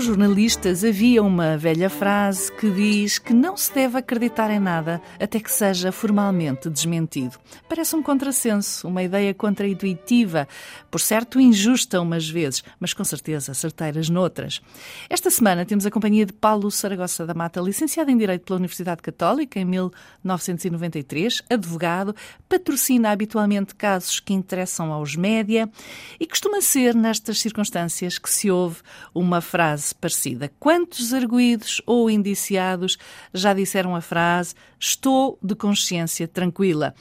Os jornalistas havia uma velha frase que diz que não se deve acreditar em nada até que seja formalmente desmentido. Parece um contrassenso, uma ideia contraintuitiva, por certo injusta umas vezes, mas com certeza certeiras noutras. Esta semana temos a companhia de Paulo Saragossa da Mata, licenciado em Direito pela Universidade Católica em 1993, advogado, patrocina habitualmente casos que interessam aos média e costuma ser nestas circunstâncias que se ouve uma frase frase parecida. Quantos arguídos ou indiciados já disseram a frase estou de consciência tranquila?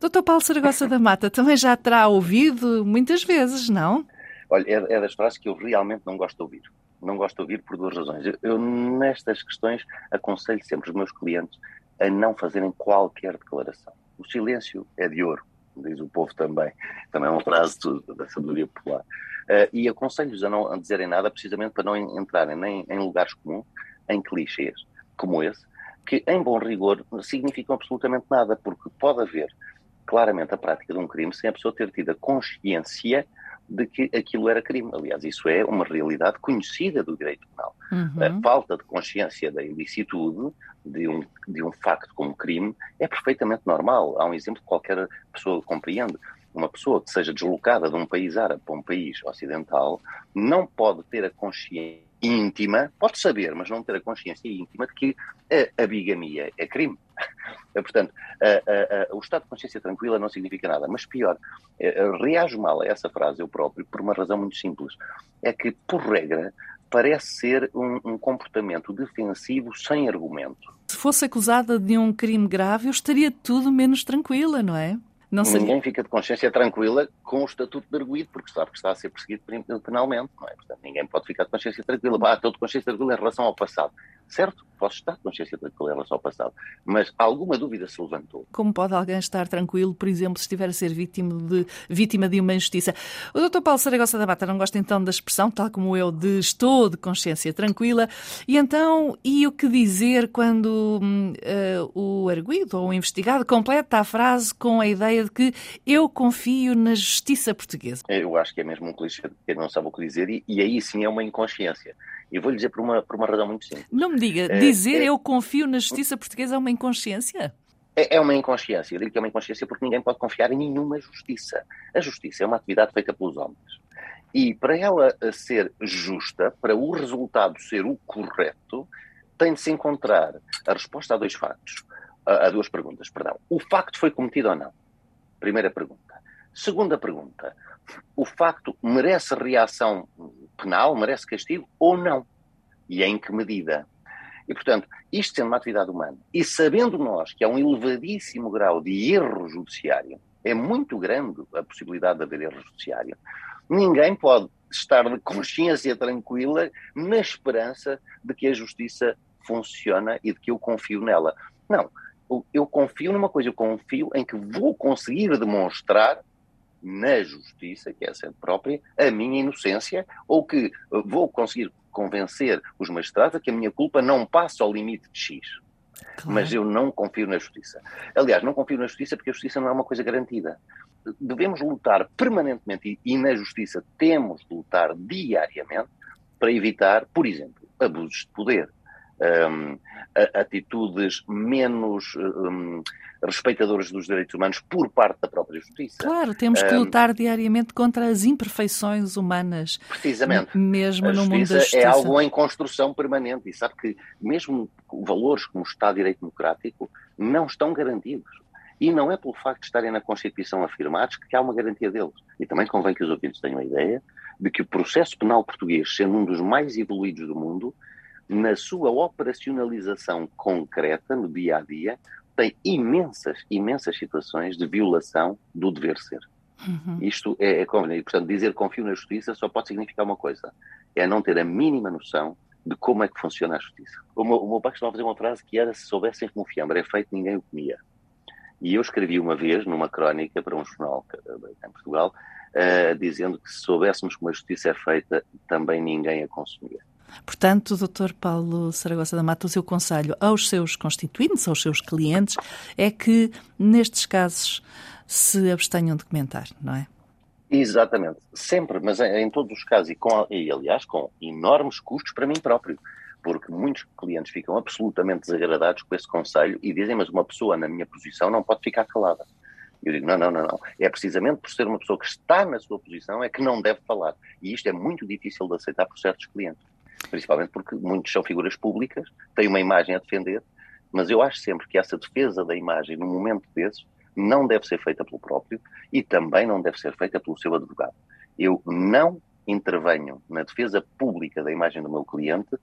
Doutor Paulo Saragossa da Mata também já terá ouvido muitas vezes, não? Olha, é, é das frases que eu realmente não gosto de ouvir. Não gosto de ouvir por duas razões. Eu, eu, nestas questões, aconselho sempre os meus clientes a não fazerem qualquer declaração. O silêncio é de ouro, diz o povo também. Também é uma frase da sabedoria popular. Uh, e aconselho-os a não a dizerem nada precisamente para não entrarem nem em lugares comuns, em clichês como esse, que em bom rigor significam absolutamente nada, porque pode haver claramente a prática de um crime sem a pessoa ter tido a consciência de que aquilo era crime. Aliás, isso é uma realidade conhecida do direito penal. Uhum. A falta de consciência da ilicitude de um, de um facto como crime é perfeitamente normal. Há um exemplo que qualquer pessoa compreende uma pessoa que seja deslocada de um país árabe para um país ocidental não pode ter a consciência íntima, pode saber, mas não ter a consciência íntima de que a, a bigamia é crime. Portanto, a, a, o estado de consciência tranquila não significa nada. Mas pior, reajo mal a essa frase eu próprio por uma razão muito simples. É que, por regra, parece ser um, um comportamento defensivo sem argumento. Se fosse acusada de um crime grave, eu estaria tudo menos tranquila, não é? Não Ninguém fica de consciência tranquila com o estatuto de arguído, porque sabe que está a ser perseguido penalmente, não é? Portanto, ninguém pode ficar de consciência tranquila. Ah, estou de consciência tranquila em relação ao passado. Certo, posso estar tranquila em relação ao passado, mas alguma dúvida se levantou. Como pode alguém estar tranquilo, por exemplo, se estiver a ser vítima de, vítima de uma injustiça? O Dr. Paulo Saragossa da Mata não gosta então da expressão, tal como eu, de estou de consciência tranquila. E então, e o que dizer quando uh, o arguído ou o investigado completa a frase com a ideia de que eu confio na justiça portuguesa? Eu acho que é mesmo um clichê de quem não sabe o que dizer e, e aí sim é uma inconsciência. E vou-lhe dizer por uma, por uma razão muito simples. Não me diga, é, dizer é, eu confio na justiça portuguesa é uma inconsciência? É, é uma inconsciência. Eu digo que é uma inconsciência porque ninguém pode confiar em nenhuma justiça. A justiça é uma atividade feita pelos homens. E para ela ser justa, para o resultado ser o correto, tem de se encontrar a resposta a dois factos, a, a duas perguntas, perdão. O facto foi cometido ou não? Primeira pergunta. Segunda pergunta, o facto merece reação penal, merece castigo ou não? E em que medida? E, portanto, isto sendo uma atividade humana, e sabendo nós que há um elevadíssimo grau de erro judiciário, é muito grande a possibilidade de haver erro judiciário, ninguém pode estar de consciência tranquila na esperança de que a justiça funciona e de que eu confio nela. Não, eu confio numa coisa, eu confio em que vou conseguir demonstrar na justiça, que é a sede própria, a minha inocência, ou que eh, vou conseguir convencer os magistrados a que a minha culpa não passa ao limite de X. Claro. Mas eu não confio na justiça. Aliás, não confio na justiça porque a justiça não é uma coisa garantida. Devemos lutar permanentemente e, e na justiça temos de lutar diariamente para evitar, por exemplo, abusos de poder, um, atitudes menos um, respeitadoras dos direitos humanos por parte da própria justiça. Claro, temos que lutar um, diariamente contra as imperfeições humanas. Precisamente. Mesmo no mundo da justiça. É algo em construção permanente e sabe que mesmo valores como o Estado de Direito Democrático não estão garantidos. E não é pelo facto de estarem na Constituição afirmados que há uma garantia deles. E também convém que os ouvintes tenham a ideia de que o processo penal português, sendo um dos mais evoluídos do mundo, na sua operacionalização concreta, no dia a dia, tem imensas, imensas situações de violação do dever ser. Uhum. Isto é, é conveniente. Portanto, dizer confio na justiça só pode significar uma coisa: é não ter a mínima noção de como é que funciona a justiça. O meu, o meu pai costumava fazer uma frase que era: se soubessem como fiambre é feito, ninguém o comia. E eu escrevi uma vez, numa crónica para um jornal em Portugal, uh, dizendo que se soubéssemos como a justiça é feita, também ninguém a consumia. Portanto, Dr. Paulo Saragossa da Mata, o seu conselho aos seus constituintes, aos seus clientes, é que nestes casos se abstenham de comentar, não é? Exatamente, sempre, mas em, todos os casos, e, com, e aliás com enormes custos para mim próprio, porque muitos clientes ficam absolutamente desagradados com esse conselho e dizem, mas uma pessoa na minha posição não pode ficar calada. Eu digo, não, não, não, não. É precisamente por ser uma pessoa que está na sua posição é que não deve falar. E isto é muito difícil de aceitar por certos clientes. Principalmente porque muitos são figuras públicas, têm uma imagem a defender, mas eu acho sempre que essa defesa da imagem, num momento desses, não deve ser feita pelo próprio e também não deve ser feita pelo seu advogado. Eu não intervenho na defesa pública da imagem do meu cliente,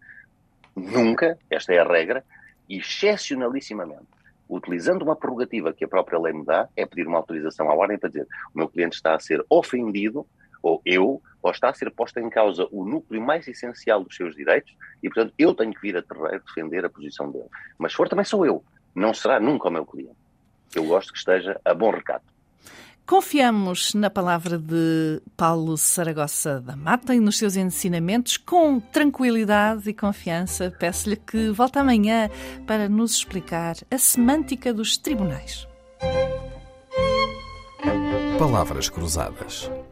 nunca, esta é a regra, e excepcionalissimamente, utilizando uma prerrogativa que a própria lei me dá, é pedir uma autorização à ordem para dizer o meu cliente está a ser ofendido, ou eu, ou está a ser posta em causa o núcleo mais essencial dos seus direitos, e portanto eu tenho que vir a terreiro defender a posição dele. Mas se for também sou eu, não será nunca o meu cliente eu gosto que esteja a bom recado. Confiamos na palavra de Paulo Saragossa da Mata e nos seus ensinamentos com tranquilidade e confiança. Peço-lhe que volte amanhã para nos explicar a semântica dos tribunais. Palavras Cruzadas,